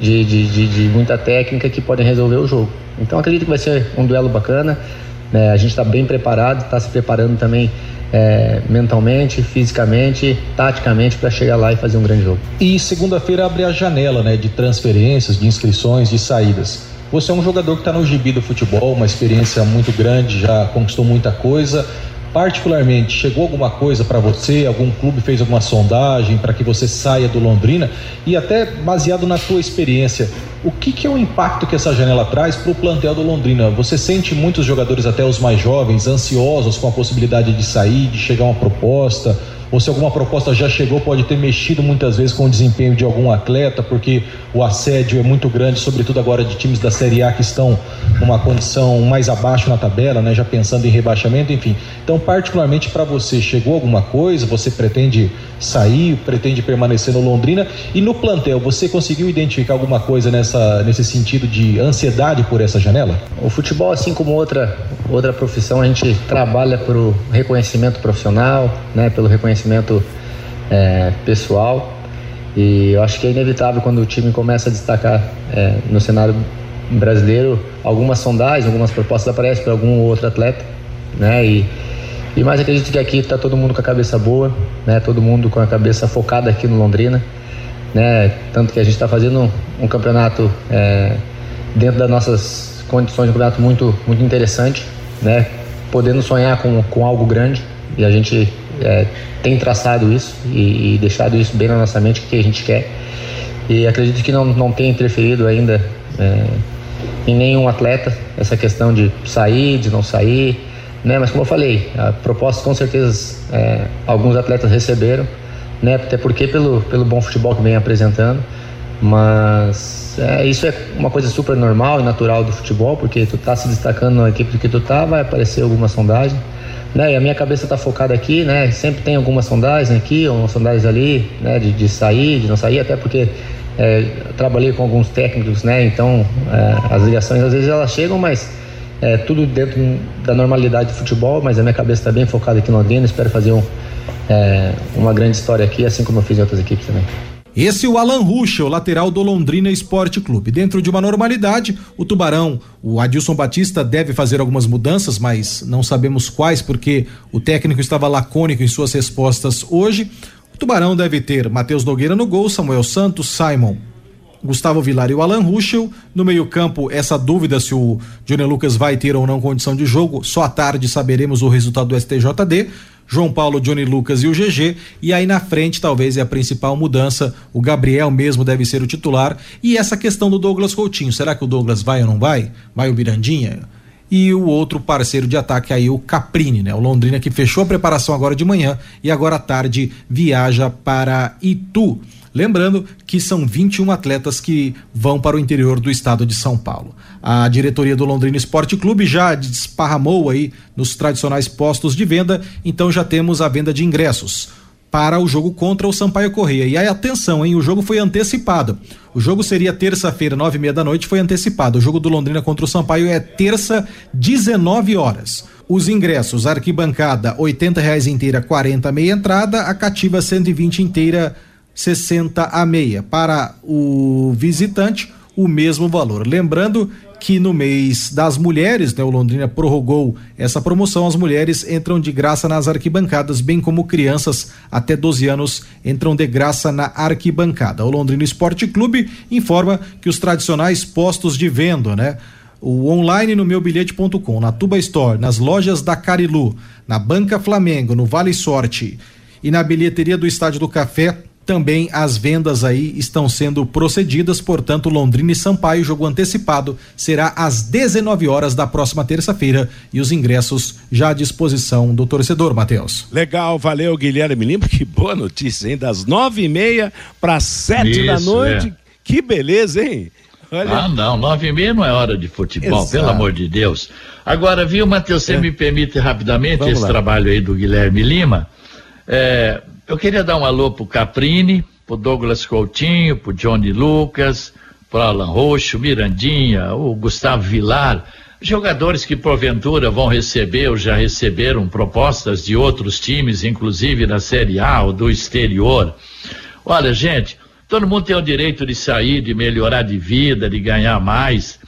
de, de, de, de muita técnica que podem resolver o jogo. Então acredito que vai ser um duelo bacana. É, a gente está bem preparado, está se preparando também é, mentalmente, fisicamente, taticamente para chegar lá e fazer um grande jogo. E segunda-feira abre a janela né, de transferências, de inscrições, de saídas. Você é um jogador que está no gibi do futebol, uma experiência muito grande, já conquistou muita coisa particularmente, chegou alguma coisa para você? Algum clube fez alguma sondagem para que você saia do Londrina? E até baseado na tua experiência, o que, que é o impacto que essa janela traz para o plantel do Londrina? Você sente muitos jogadores, até os mais jovens, ansiosos com a possibilidade de sair, de chegar uma proposta? Ou se alguma proposta já chegou, pode ter mexido muitas vezes com o desempenho de algum atleta, porque o assédio é muito grande, sobretudo agora de times da Série A que estão numa condição mais abaixo na tabela, né, já pensando em rebaixamento, enfim. Então, particularmente para você, chegou alguma coisa? Você pretende sair, pretende permanecer no Londrina? E no plantel, você conseguiu identificar alguma coisa nessa, nesse sentido de ansiedade por essa janela? O futebol, assim como outra, outra profissão, a gente trabalha por reconhecimento profissional, né, pelo reconhecimento é, pessoal. E eu acho que é inevitável quando o time começa a destacar é, no cenário brasileiro, algumas sondagens, algumas propostas aparecem para algum outro atleta, né? E e mais acredito que aqui está todo mundo com a cabeça boa, né? Todo mundo com a cabeça focada aqui no Londrina, né? Tanto que a gente está fazendo um, um campeonato é, dentro das nossas condições, um campeonato muito, muito interessante, né? Podendo sonhar com, com algo grande e a gente é, tem traçado isso e, e, deixado isso bem na nossa mente o que a gente quer. E acredito que não, não tem interferido ainda é, em nenhum atleta essa questão de sair, de não sair né? Mas como eu falei, a proposta com certeza é, alguns atletas receberam, né? Até porque pelo, pelo bom futebol que vem apresentando, mas é, isso é uma coisa super normal e natural do futebol, porque tu tá se destacando na equipe que tu tá, vai aparecer alguma sondagem, né? E a minha cabeça tá focada aqui, né? Sempre tem algumas sondagens aqui, uma sondagem ali, né? De, de sair, de não sair, até porque é, trabalhei com alguns técnicos, né? Então é, as ligações às vezes elas chegam, mas é, tudo dentro da normalidade do futebol, mas a minha cabeça está bem focada aqui no Londrina. Espero fazer um, é, uma grande história aqui, assim como eu fiz em outras equipes também. Esse é o Alan Ruxa, o lateral do Londrina Esporte Clube. Dentro de uma normalidade, o Tubarão, o Adilson Batista deve fazer algumas mudanças, mas não sabemos quais, porque o técnico estava lacônico em suas respostas hoje. O Tubarão deve ter Matheus Nogueira no gol, Samuel Santos, Simon, Gustavo Vilar e o Alan Ruschel. No meio-campo, essa dúvida se o Johnny Lucas vai ter ou não condição de jogo. Só à tarde saberemos o resultado do STJD. João Paulo, Johnny Lucas e o GG. E aí na frente, talvez é a principal mudança. O Gabriel mesmo deve ser o titular. E essa questão do Douglas Coutinho. Será que o Douglas vai ou não vai? Vai o Mirandinha? E o outro parceiro de ataque aí, o Caprini, né? O Londrina que fechou a preparação agora de manhã e agora à tarde viaja para Itu. Lembrando que são 21 atletas que vão para o interior do estado de São Paulo. A diretoria do Londrina Esporte Clube já desparramou aí nos tradicionais postos de venda, então já temos a venda de ingressos para o jogo contra o Sampaio Correia. E aí, atenção, hein? O jogo foi antecipado. O jogo seria terça-feira, nove e meia da noite, foi antecipado. O jogo do Londrina contra o Sampaio é terça, 19 horas. Os ingressos, arquibancada, oitenta reais inteira, 40 meia entrada, a cativa 120 inteira, 60 a meia. Para o visitante, o mesmo valor. Lembrando que no mês das mulheres, né, o Londrina prorrogou essa promoção, as mulheres entram de graça nas arquibancadas, bem como crianças até 12 anos entram de graça na arquibancada. O Londrina Esporte Clube informa que os tradicionais postos de venda, né, o online no meubilhete.com, na Tuba Store, nas lojas da Carilu, na Banca Flamengo, no Vale Sorte E na bilheteria do Estádio do Café, também as vendas aí estão sendo procedidas, portanto, Londrina e Sampaio, jogo antecipado, será às 19 horas da próxima terça-feira e os ingressos já à disposição do torcedor, Matheus. Legal, valeu, Guilherme Lima. Que boa notícia, hein? Das nove e meia para sete da noite. é. Que beleza, hein? Olha. Ah, não, nove e meia não é hora de futebol, Exato. pelo amor de Deus. Agora, viu, Matheus, você É. me permite rapidamente Vamos esse lá. trabalho aí do Guilherme Lima. É, eu queria dar um alô pro Caprini, pro Douglas Coutinho, pro Johnny Lucas, pro Alan Roxo, Mirandinha, o Gustavo Vilar, jogadores que porventura vão receber ou já receberam propostas de outros times, inclusive da Série A ou do exterior. Olha, gente, todo mundo tem o direito de sair, de melhorar de vida, de ganhar mais.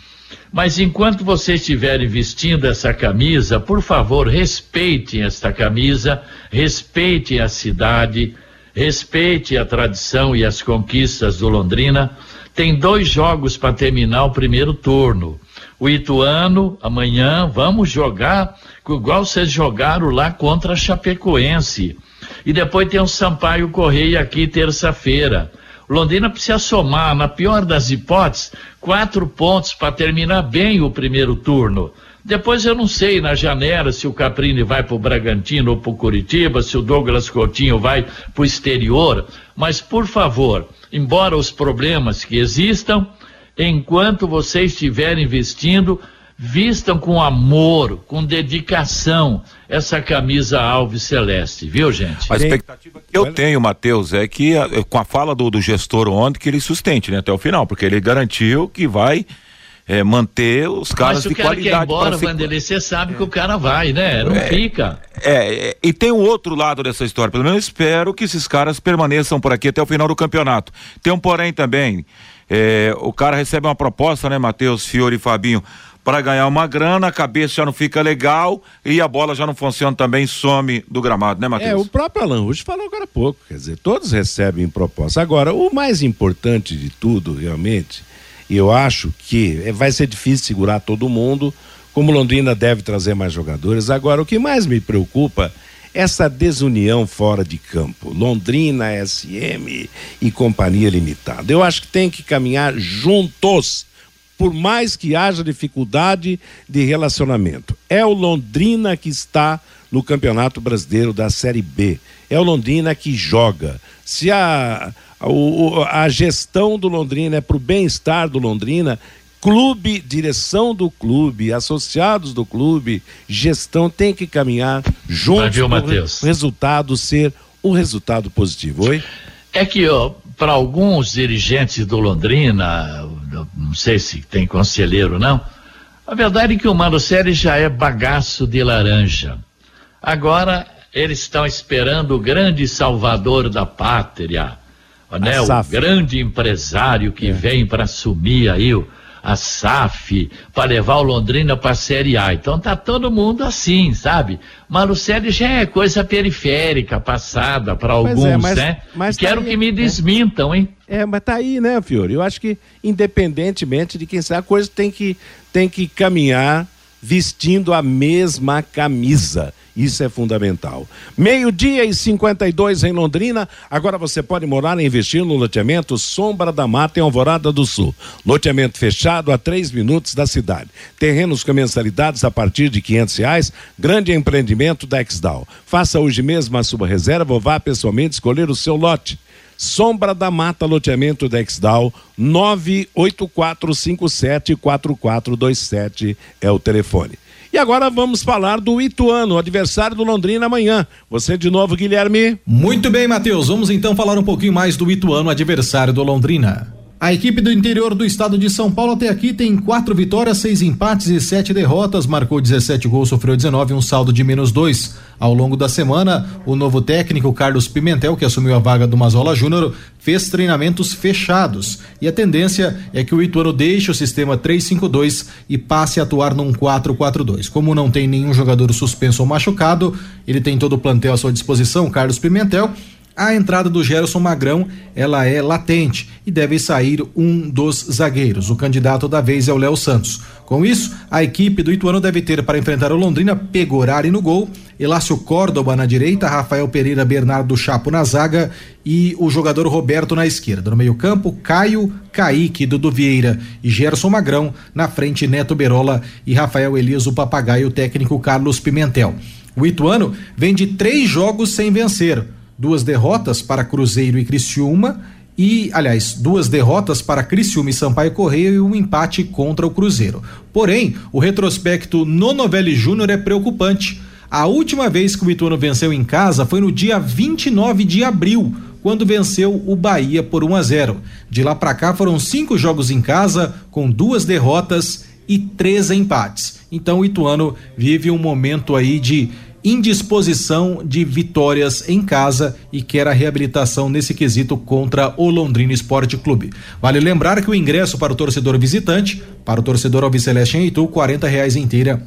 Mas enquanto vocês estiverem vestindo essa camisa, por favor, respeitem esta camisa, respeitem a cidade, respeitem a tradição e as conquistas do Londrina. Tem dois jogos para terminar o primeiro turno. O Ituano, amanhã, vamos jogar igual vocês jogaram lá contra a Chapecoense. E depois tem o Sampaio Correia aqui terça-feira. Londrina precisa somar, na pior das hipóteses, quatro pontos para terminar bem o primeiro turno. Depois eu não sei na janela se o Caprini vai para o Bragantino ou para o Curitiba, se o Douglas Coutinho vai para o exterior. Mas, por favor, embora os problemas que existam, enquanto vocês estiverem investindo, vistam com amor, com dedicação essa camisa alves celeste, viu, gente? A expectativa que eu tenho, Matheus, é que a- com a fala do, do gestor ontem, que ele sustente né, até o final, porque ele garantiu que vai eh, manter os caras Mas se de o cara quer ir qualidade. embora, para se- Vanderlei, você sabe que o cara vai, né? Não É. fica. É, é, e tem um outro lado dessa história. Pelo menos eu espero que esses caras permaneçam por aqui até o final do campeonato. Tem um porém também. é, o cara recebe uma proposta, né, Matheus, Fiore e Fabinho, para ganhar uma grana, a cabeça já não fica legal e a bola já não funciona também, some do gramado, né, É, Matheus? o próprio Alan Rush falou agora há pouco, quer dizer, todos recebem proposta. Agora, o mais importante de tudo, realmente, e eu acho que é, vai ser difícil segurar todo mundo, como Londrina deve trazer mais jogadores. Agora, o que mais me preocupa é essa desunião fora de campo. Londrina, SM e Companhia Limitada. Eu acho que tem que caminhar juntos por mais que haja dificuldade de relacionamento. É o Londrina que está no Campeonato Brasileiro da Série B. É o Londrina que joga. Se a, a, a gestão do Londrina é para o bem-estar do Londrina, clube, direção do clube, associados do clube, gestão tem que caminhar juntos viu, para o resultado ser um resultado positivo. Oi? É que, para alguns dirigentes do Londrina, eu não sei se tem conselheiro ou não, a verdade é que o Marucelli já é bagaço de laranja. Agora, eles estão esperando o grande salvador da pátria, né? O grande empresário que vem para assumir aí o, a SAF, para levar o Londrina para a Série A. Então tá todo mundo assim, sabe? Marucelli já é coisa periférica, passada para Pois alguns, é, mas- né? mas tá Quero aí, que me né? desmintam, hein? É, mas tá aí, né, Fiore? Eu acho que, independentemente de quem seja, a coisa tem que, tem que caminhar vestindo a mesma camisa. Isso é fundamental. Meio-dia e 52 em Londrina. Agora você pode morar e investir no loteamento Sombra da Mata em Alvorada do Sul. Loteamento fechado a três minutos da cidade. Terrenos com mensalidades a partir de quinhentos reais. Grande empreendimento da Exdal. Faça hoje mesmo a sua reserva ou vá pessoalmente escolher o seu lote. Sombra da Mata Loteamento Dexdal 984574427 é o telefone. E agora vamos falar do Ituano, adversário do Londrina amanhã. Você de novo, Guilherme? Muito bem, Matheus. Vamos então falar um pouquinho mais do Ituano, adversário do Londrina. A equipe do interior do estado de São Paulo até aqui tem quatro vitórias, seis empates e sete derrotas. Marcou 17 gols, sofreu 19, um saldo de menos dois. Ao longo da semana, o novo técnico Carlos Pimentel, que assumiu a vaga do Mazola Júnior, fez treinamentos fechados. E a tendência é que o Ituano deixe o sistema 3-5-2 e passe a atuar num 4-4-2. Como não tem nenhum jogador suspenso ou machucado, ele tem todo o plantel à sua disposição, Carlos Pimentel A entrada do Gerson Magrão, ela é latente e deve sair um dos zagueiros. O candidato da vez é o Léo Santos. Com isso, a equipe do Ituano deve ter para enfrentar o Londrina Pegorari no gol, Elácio Córdoba na direita, Rafael Pereira Bernardo Chapo na zaga e o jogador Roberto na esquerda. No meio-campo, Caio, Kaique, Dudu Vieira e Gerson Magrão. Na frente, Neto Berola e Rafael Elias, o papagaio, técnico Carlos Pimentel. O Ituano vem de três jogos sem vencer duas derrotas para Cruzeiro e Criciúma e, aliás, duas derrotas para Criciúma e Sampaio Correia e um empate contra o Cruzeiro. Porém, o retrospecto no Novelli Júnior é preocupante. A última vez que o Ituano venceu em casa foi no dia 29 de abril, quando venceu o Bahia por 1 a 0. De lá para cá foram cinco jogos em casa, com duas derrotas e três empates. Então o Ituano vive um momento aí de indisposição de vitórias em casa e quer a reabilitação nesse quesito contra o Londrina Esporte Clube. Vale lembrar que o ingresso para o torcedor visitante, para o torcedor Alviceleste em Itu, quarenta reais inteira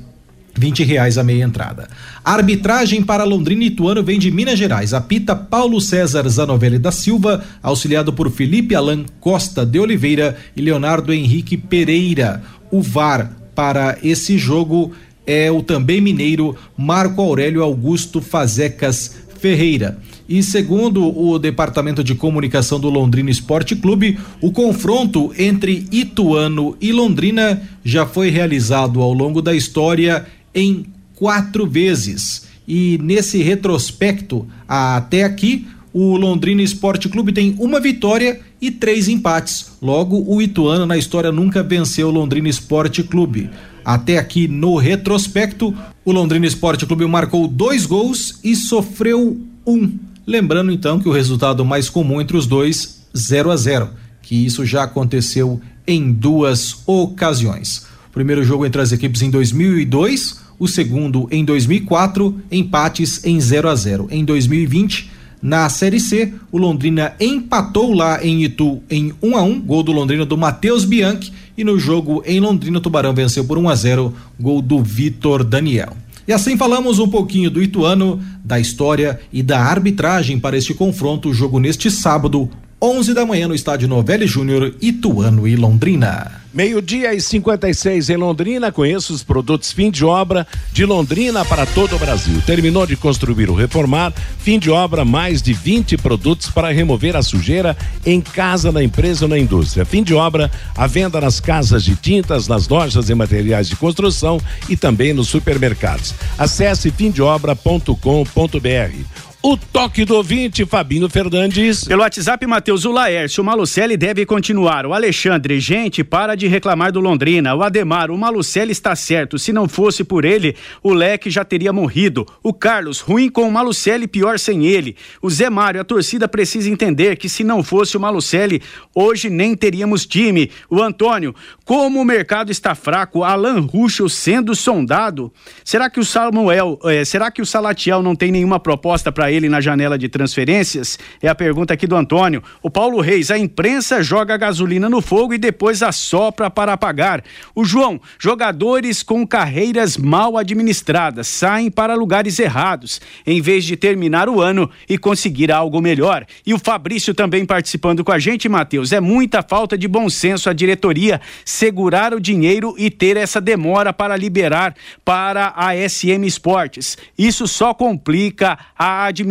20 reais a meia entrada. A arbitragem para Londrina e Ituano vem de Minas Gerais. Apita Paulo César Zanovelli da Silva, auxiliado por Felipe Alan Costa de Oliveira e Leonardo Henrique Pereira. O VAR para esse jogo é o também mineiro Marco Aurélio Augusto Fazecas Ferreira. E segundo o Departamento de Comunicação do Londrina Esporte Clube, o confronto entre Ituano e Londrina já foi realizado ao longo da história em quatro vezes. E nesse retrospecto, até aqui, o Londrina Esporte Clube tem uma vitória e três empates. Logo, o Ituano na história nunca venceu o Londrina Esporte Clube. Até aqui no retrospecto, o Londrina Esporte Clube marcou dois gols e sofreu um. Lembrando então que o resultado mais comum entre os dois, 0 a 0 que isso já aconteceu em duas ocasiões. O primeiro jogo entre as equipes em 2002, o segundo em 2004, empates em 0 a 0 Em 2020, na Série C, o Londrina empatou lá em Itu em 1 a 1 gol do Londrina do Matheus Bianchi e no jogo em Londrina, o Tubarão venceu por 1 a 0, gol do Vitor Daniel. E assim falamos um pouquinho do Ituano, da história e da arbitragem para este confronto, jogo neste sábado, 11 da manhã no estádio Novelli Júnior, Ituano e Londrina. Meio-dia e 56 em Londrina. Conheça os produtos fim de obra de Londrina para todo o Brasil. Terminou de construir ou reformar, fim de obra, mais de 20 produtos para remover a sujeira em casa, na empresa ou na indústria. Fim de obra, a venda nas casas de tintas, nas lojas e materiais de construção e também nos supermercados. Acesse fimdeobra.com.br. O toque do ouvinte, Fabinho Fernandes. Pelo WhatsApp, Matheus, o Laércio, o Malucelli deve continuar. O Alexandre, gente, para de reclamar do Londrina. O Ademar, o Malucelli está certo. Se não fosse por ele, o Leque já teria morrido. O Carlos, ruim com o Malucelli, pior sem ele. O Zé Mário, a torcida precisa entender que se não fosse o Malucelli, hoje nem teríamos time. O Antônio, como o mercado está fraco, Alan Ruschel sendo sondado. Será que o Samuel, eh, será que o Salatiel não tem nenhuma proposta para ele na janela de transferências? É a pergunta aqui do Antônio. O Paulo Reis, a imprensa joga gasolina no fogo e depois assopra para apagar. O João, jogadores com carreiras mal administradas saem para lugares errados, em vez de terminar o ano e conseguir algo melhor. E o Fabrício também participando com a gente, Matheus. É muita falta de bom senso a diretoria segurar o dinheiro e ter essa demora para liberar para a SM Esportes. Isso só complica a administração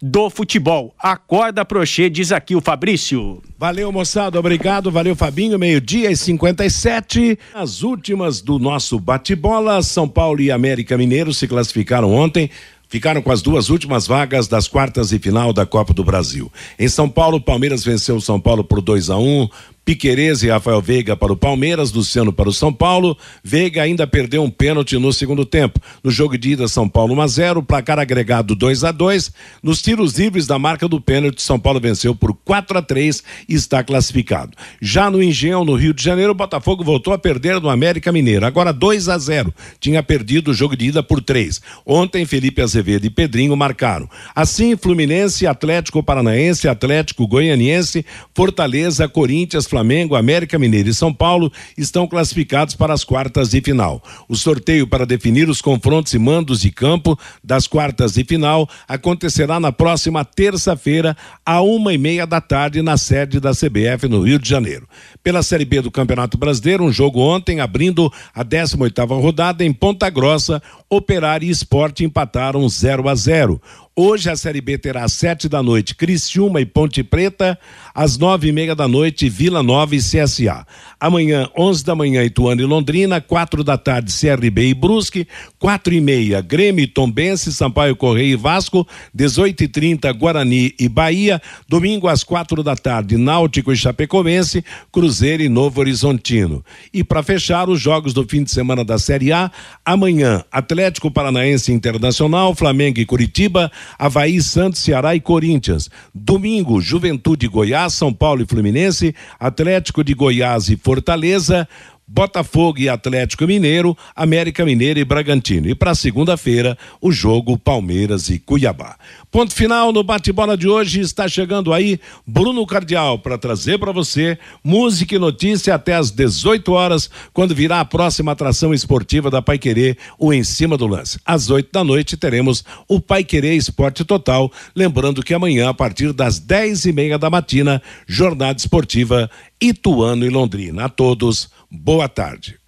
do futebol. Acorda, Prochê, diz aqui o Fabrício. Valeu, moçada, obrigado, valeu, Fabinho. Meio-dia e 57. As últimas do nosso bate-bola, São Paulo e América Mineiro se classificaram ontem. Ficaram com as duas últimas vagas das quartas e final da Copa do Brasil. Em São Paulo, Palmeiras venceu o São Paulo por 2 a 1 um. Piquerez e Rafael Veiga para o Palmeiras, Luciano para o São Paulo. Veiga ainda perdeu um pênalti no segundo tempo. No jogo de ida, São Paulo 1 a 0, placar agregado 2 a 2. Nos tiros livres da marca do pênalti, São Paulo venceu por 4 a 3 e está classificado. Já no Engenhão, no Rio de Janeiro, o Botafogo voltou a perder no América Mineiro. Agora 2 a 0. Tinha perdido o jogo de ida por 3. Ontem, Felipe Azevedo e Pedrinho marcaram. Assim, Fluminense, Atlético Paranaense, Atlético Goianiense, Fortaleza, Corinthians, Flamengo Flamengo, América Mineiro e São Paulo estão classificados para as quartas de final. O sorteio para definir os confrontos e mandos de campo das quartas de final acontecerá na próxima terça-feira, à uma e meia da tarde, na sede da CBF no Rio de Janeiro. Pela Série B do Campeonato Brasileiro, um jogo ontem abrindo a 18 oitava rodada em Ponta Grossa, Operário e Esporte empataram 0 a 0. Hoje a Série B terá às sete da noite Criciúma e Ponte Preta, às nove e meia da noite Vila Nova e CSA. Amanhã, onze da manhã, Ituano e Londrina, quatro da tarde CRB e Brusque, quatro e meia Grêmio, Tombense, Sampaio Correia e Vasco, dezoito e trinta Guarani e Bahia, domingo às quatro da tarde Náutico e Chapecoense, Cruzeiro e Novo Horizontino. E para fechar os jogos do fim de semana da Série A, amanhã Atlético Paranaense Internacional, Flamengo e Curitiba, Havaí, Santos, Ceará e Corinthians. Domingo, Juventude Goiás, São Paulo e Fluminense, Atlético de Goiás e Fortaleza. Botafogo e Atlético Mineiro, América Mineiro e Bragantino. E para segunda-feira, o jogo Palmeiras e Cuiabá. Ponto final no bate-bola de hoje. Está chegando aí Bruno Cardial para trazer para você música e notícia até às 18 horas, quando virá a próxima atração esportiva da Pai Querer, o Em Cima do Lance. Às 8 da noite teremos o Pai Querer Esporte Total. Lembrando que amanhã, a partir das 10 e meia da matina, jornada esportiva Ituano e Londrina. A todos, boa tarde.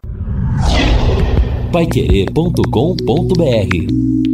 Paiquerê.com.br